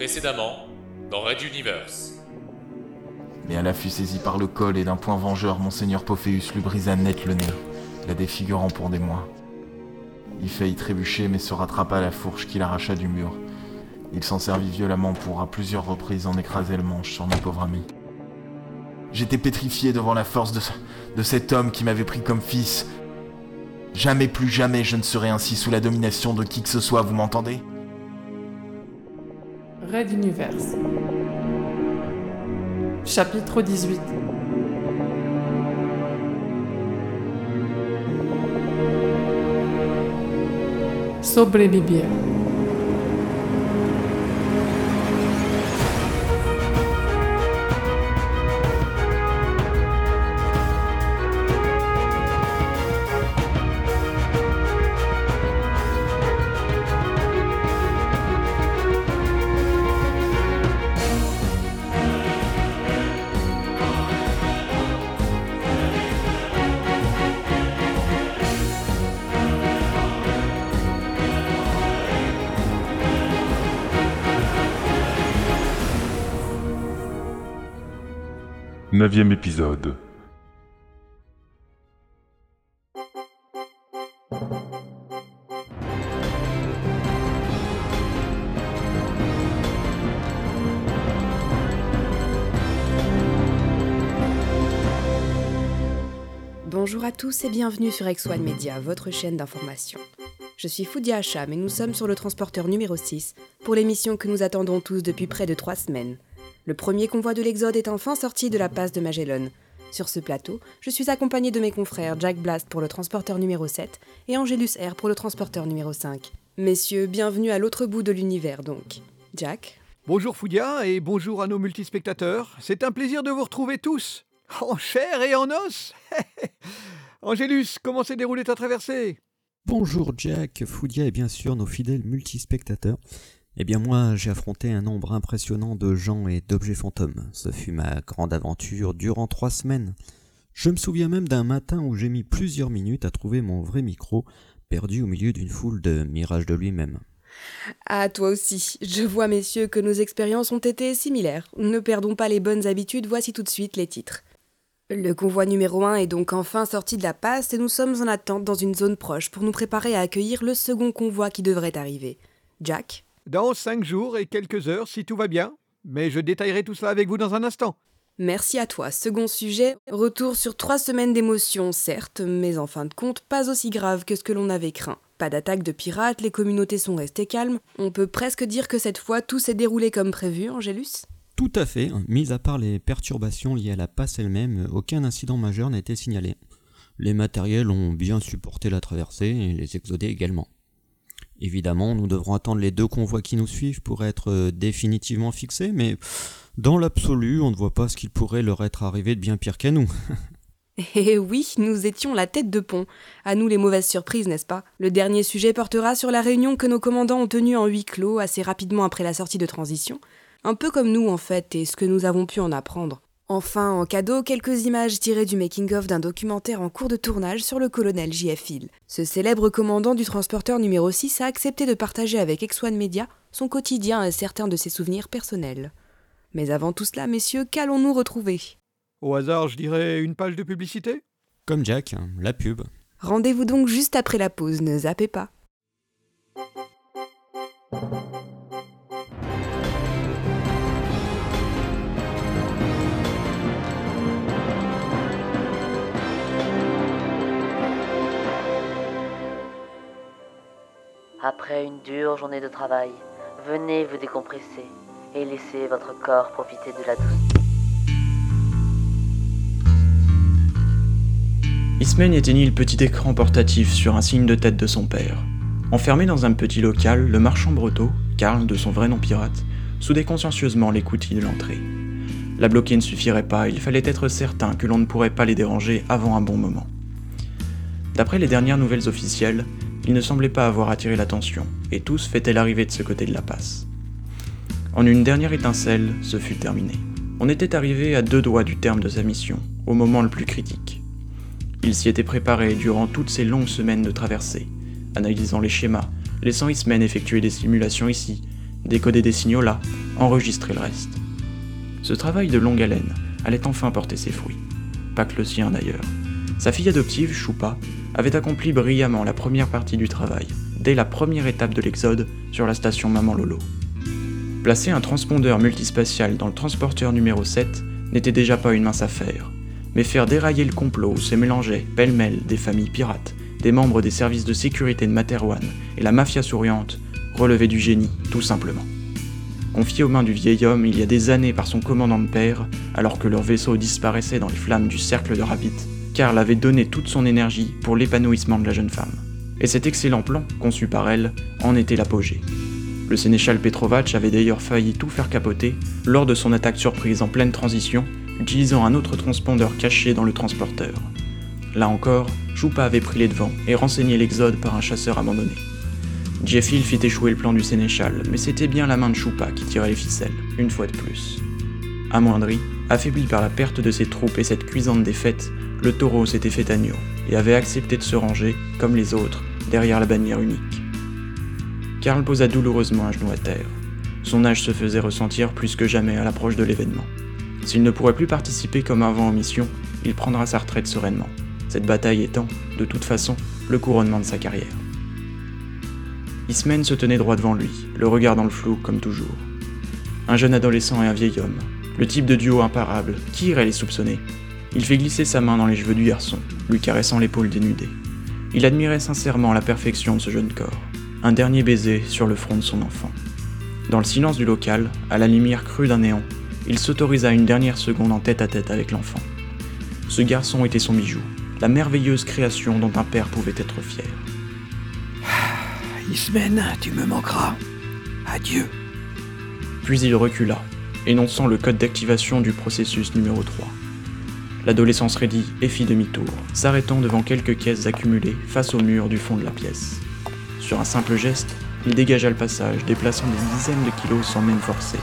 Précédemment, dans Red Universe. Mais à l'affût saisi par le col et d'un point vengeur, Monseigneur Pophéus lui brisa net le nez, la défigurant pour des mois. Il faillit trébucher mais se rattrapa à la fourche qu'il arracha du mur. Il s'en servit violemment pour à plusieurs reprises en écraser le manche sur mon pauvre ami. J'étais pétrifié devant la force de, de cet homme qui m'avait pris comme fils. Jamais plus jamais je ne serai ainsi sous la domination de qui que ce soit, vous m'entendez? Red Universe. Chapitre 18 Sobrevivir. Épisode. Bonjour à tous et bienvenue sur X1 Media, votre chaîne d'information. Je suis Foudia Hacham et nous sommes sur le transporteur numéro 6 pour l'émission que nous attendons tous depuis près de trois semaines. Le premier convoi de l'Exode est enfin sorti de la passe de Magellan. Sur ce plateau, je suis accompagné de mes confrères Jack Blast pour le transporteur numéro 7 et Angelus R pour le transporteur numéro 5. Messieurs, bienvenue à l'autre bout de l'univers donc. Jack Bonjour Foudia et bonjour à nos multispectateurs. C'est un plaisir de vous retrouver tous, en chair et en os. Angélus, comment s'est déroulée ta traversée? Bonjour Jack, Foudia et bien sûr nos fidèles multispectateurs. Eh bien moi, j'ai affronté un nombre impressionnant de gens et d'objets fantômes. Ce fut ma grande aventure durant trois semaines. Je me souviens même d'un matin où j'ai mis plusieurs minutes à trouver mon vrai micro, perdu au milieu d'une foule de mirages de lui-même. Ah, toi aussi. Je vois, messieurs, que nos expériences ont été similaires. Ne perdons pas les bonnes habitudes, voici tout de suite les titres. Le convoi numéro 1 est donc enfin sorti de la passe et nous sommes en attente dans une zone proche pour nous préparer à accueillir le second convoi qui devrait arriver. Jack Dans cinq jours et quelques heures, si tout va bien. Mais je détaillerai tout cela avec vous dans un instant. Merci à toi. Second sujet, retour sur trois semaines d'émotions, certes, mais en fin de compte, pas aussi grave que ce que l'on avait craint. Pas d'attaque de pirates, les communautés sont restées calmes. On peut presque dire que cette fois, tout s'est déroulé comme prévu, Angélus Tout à fait, mis à part les perturbations liées à la passe elle-même, aucun incident majeur n'a été signalé. Les matériels ont bien supporté la traversée et les exodés également. Évidemment, nous devrons attendre les deux convois qui nous suivent pour être euh, définitivement fixés, mais dans l'absolu, on ne voit pas ce qu'il pourrait leur être arrivé de bien pire qu'à nous. Eh oui, nous étions la tête de pont. À nous les mauvaises surprises, n'est-ce pas? Le dernier sujet portera sur la réunion que nos commandants ont tenue en huis clos assez rapidement après la sortie de transition. Un peu comme nous en fait, et ce que nous avons pu en apprendre. Enfin, en cadeau, quelques images tirées du making-of d'un documentaire en cours de tournage sur le colonel J.F. Hill. Ce célèbre commandant du transporteur numéro 6 a accepté de partager avec X1 Media son quotidien et certains de ses souvenirs personnels. Mais avant tout cela, messieurs, qu'allons-nous retrouver? Au hasard, je dirais une page de publicité? Comme Jack, la pub. Rendez-vous donc juste après la pause, ne zappez pas. Après une dure journée de travail, venez vous décompresser et laissez votre corps profiter de la douceur. Ismène éteignit le petit écran portatif sur un signe de tête de son père. Enfermé dans un petit local, le marchand breton, Karl de son vrai nom pirate, soudait consciencieusement les coutilles de l'entrée. La bloquer ne suffirait pas, il fallait être certain que l'on ne pourrait pas les déranger avant un bon moment. D'après les dernières nouvelles officielles, il ne semblait pas avoir attiré l'attention, et tous fêtaient l'arrivée de ce côté de la passe. En une dernière étincelle, ce fut terminé. On était arrivé à deux doigts du terme de sa mission, au moment le plus critique. Il s'y était préparé durant toutes ces longues semaines de traversée, analysant les schémas, laissant Ismen effectuer des simulations ici, décoder des signaux là, enregistrer le reste. Ce travail de longue haleine allait enfin porter ses fruits. Pas que le sien d'ailleurs. Sa fille adoptive, Choupa, avait accompli brillamment la première partie du travail, dès la première étape de l'exode sur la station Maman Lolo. Placer un transpondeur multispatial dans le transporteur numéro 7 n'était déjà pas une mince affaire, mais faire dérailler le complot où se mélangeaient pêle-mêle des familles pirates, des membres des services de sécurité de Materwan et la mafia souriante relevait du génie, tout simplement. Confié aux mains du vieil homme il y a des années par son commandant de père, alors que leur vaisseau disparaissait dans les flammes du cercle de Rabbit, Karl avait donné toute son énergie pour l'épanouissement de la jeune femme. Et cet excellent plan, conçu par elle, en était l'apogée. Le sénéchal Petrovac avait d'ailleurs failli tout faire capoter lors de son attaque surprise en pleine transition, utilisant un autre transpondeur caché dans le transporteur. Là encore, Choupa avait pris les devants et renseigné l'exode par un chasseur abandonné. Jeffil fit échouer le plan du sénéchal, mais c'était bien la main de Choupa qui tirait les ficelles, une fois de plus. Amoindri, affaibli par la perte de ses troupes et cette cuisante défaite, le taureau s'était fait agneau et avait accepté de se ranger, comme les autres, derrière la bannière unique. Karl posa douloureusement un genou à terre. Son âge se faisait ressentir plus que jamais à l'approche de l'événement. S'il ne pourrait plus participer comme avant en mission, il prendra sa retraite sereinement, cette bataille étant, de toute façon, le couronnement de sa carrière. Ismen se tenait droit devant lui, le regard dans le flou comme toujours. Un jeune adolescent et un vieil homme, le type de duo imparable, qui irait les soupçonner? Il fait glisser sa main dans les cheveux du garçon, lui caressant l'épaule dénudée. Il admirait sincèrement la perfection de ce jeune corps. Un dernier baiser sur le front de son enfant. Dans le silence du local, à la lumière crue d'un néon, il s'autorisa une dernière seconde en tête à tête avec l'enfant. Ce garçon était son bijou, la merveilleuse création dont un père pouvait être fier. Ismen, tu me manqueras. Adieu. Puis il recula, énonçant le code d'activation du processus numéro 3. L'adolescent se raidit et fit demi-tour, s'arrêtant devant quelques caisses accumulées face au mur du fond de la pièce. Sur un simple geste, il dégagea le passage, déplaçant des dizaines de kilos sans même forcer.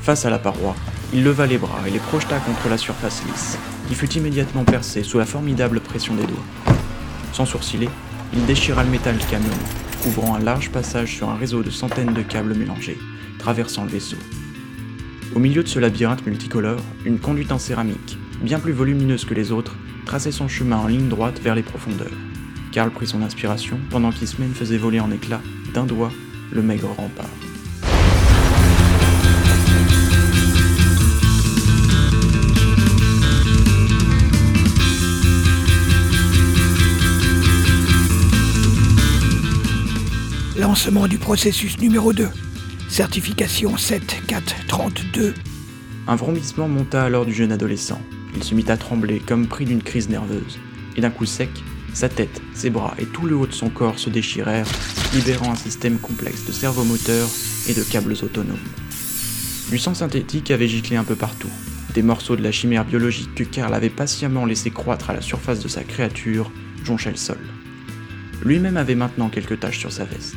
Face à la paroi, il leva les bras et les projeta contre la surface lisse, qui fut immédiatement percée sous la formidable pression des doigts. Sans sourciller, il déchira le métal calmement, couvrant un large passage sur un réseau de centaines de câbles mélangés, traversant le vaisseau. Au milieu de ce labyrinthe multicolore, une conduite en céramique, bien plus volumineuse que les autres, traçait son chemin en ligne droite vers les profondeurs. Karl prit son inspiration pendant qu'Ismen faisait voler en éclats, d'un doigt, le maigre rempart. Lancement du processus numéro 2. Certification 7432. Un vrombissement monta alors du jeune adolescent. Il se mit à trembler comme pris d'une crise nerveuse. Et d'un coup sec, sa tête, ses bras et tout le haut de son corps se déchirèrent, libérant un système complexe de servomoteurs et de câbles autonomes. Du sang synthétique avait giclé un peu partout. Des morceaux de la chimère biologique que Karl avait patiemment laissé croître à la surface de sa créature jonchaient le sol. Lui-même avait maintenant quelques taches sur sa veste.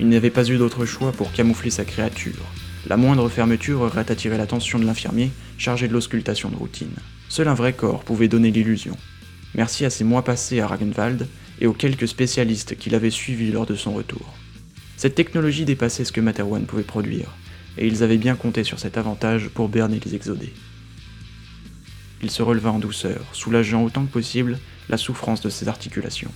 Il n'avait pas eu d'autre choix pour camoufler sa créature. La moindre fermeture aurait attiré l'attention de l'infirmier chargé de l'auscultation de routine. Seul un vrai corps pouvait donner l'illusion. Merci à ses mois passés à Ragenwald et aux quelques spécialistes qu'il avait suivis lors de son retour. Cette technologie dépassait ce que Materwan pouvait produire, et ils avaient bien compté sur cet avantage pour berner les exodés. Il se releva en douceur, soulageant autant que possible la souffrance de ses articulations.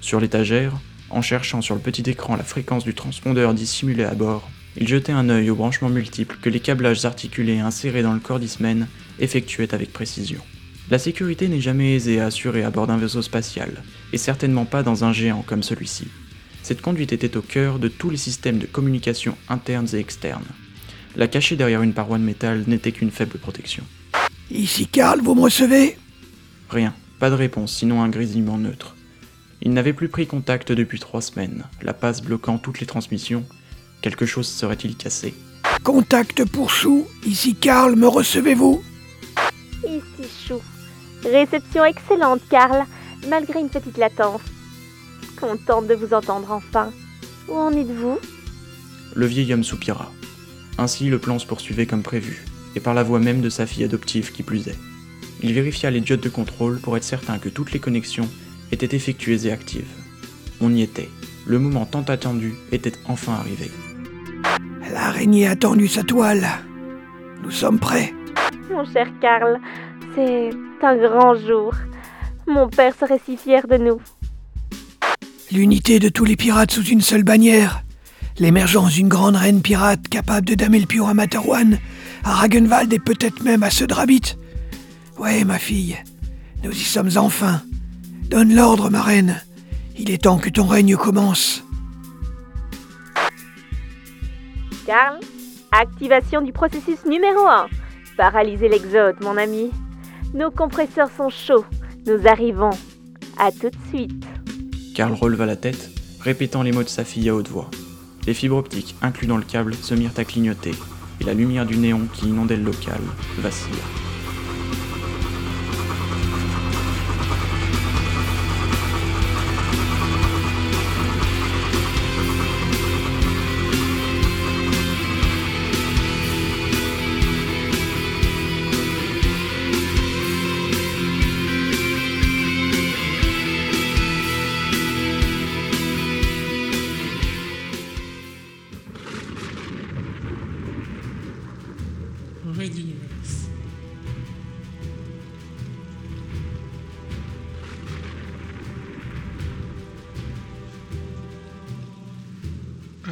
Sur l'étagère, en cherchant sur le petit écran la fréquence du transpondeur dissimulé à bord, il jetait un œil aux branchements multiples que les câblages articulés insérés dans le corps d'Ismen effectuaient avec précision. La sécurité n'est jamais aisée à assurer à bord d'un vaisseau spatial, et certainement pas dans un géant comme celui-ci. Cette conduite était au cœur de tous les systèmes de communication internes et externes. La cacher derrière une paroi de métal n'était qu'une faible protection. Ici Karl, vous me recevez? Rien, pas de réponse, sinon un grésillement neutre. Il n'avait plus pris contact depuis trois semaines, la passe bloquant toutes les transmissions. Quelque chose serait-il cassé? Contact pour Chou, ici Karl, me recevez-vous? Réception excellente, Karl, malgré une petite latence. Contente de vous entendre enfin. Où en êtes-vous? Le vieil homme soupira. Ainsi, le plan se poursuivait comme prévu, et par la voix même de sa fille adoptive qui plus est. Il vérifia les diodes de contrôle pour être certain que toutes les connexions étaient effectuées et actives. On y était. Le moment tant attendu était enfin arrivé. L'araignée a tendu sa toile. Nous sommes prêts. Mon cher Karl, c'est un grand jour. Mon père serait si fier de nous. L'unité de tous les pirates sous une seule bannière. L'émergence d'une grande reine pirate capable de damer le pion à Materwan, à Ragenwald et peut-être même à Södrabit. Ouais, ma fille, nous y sommes enfin. Donne l'ordre, ma reine. Il est temps que ton règne commence. Karl, activation du processus numéro 1. Paralyser l'exode, mon ami. Nos compresseurs sont chauds. Nous arrivons. À tout de suite. Karl releva la tête, répétant les mots de sa fille à haute voix. Les fibres optiques inclus dans le câble se mirent à clignoter, et la lumière du néon qui inondait le local vacilla.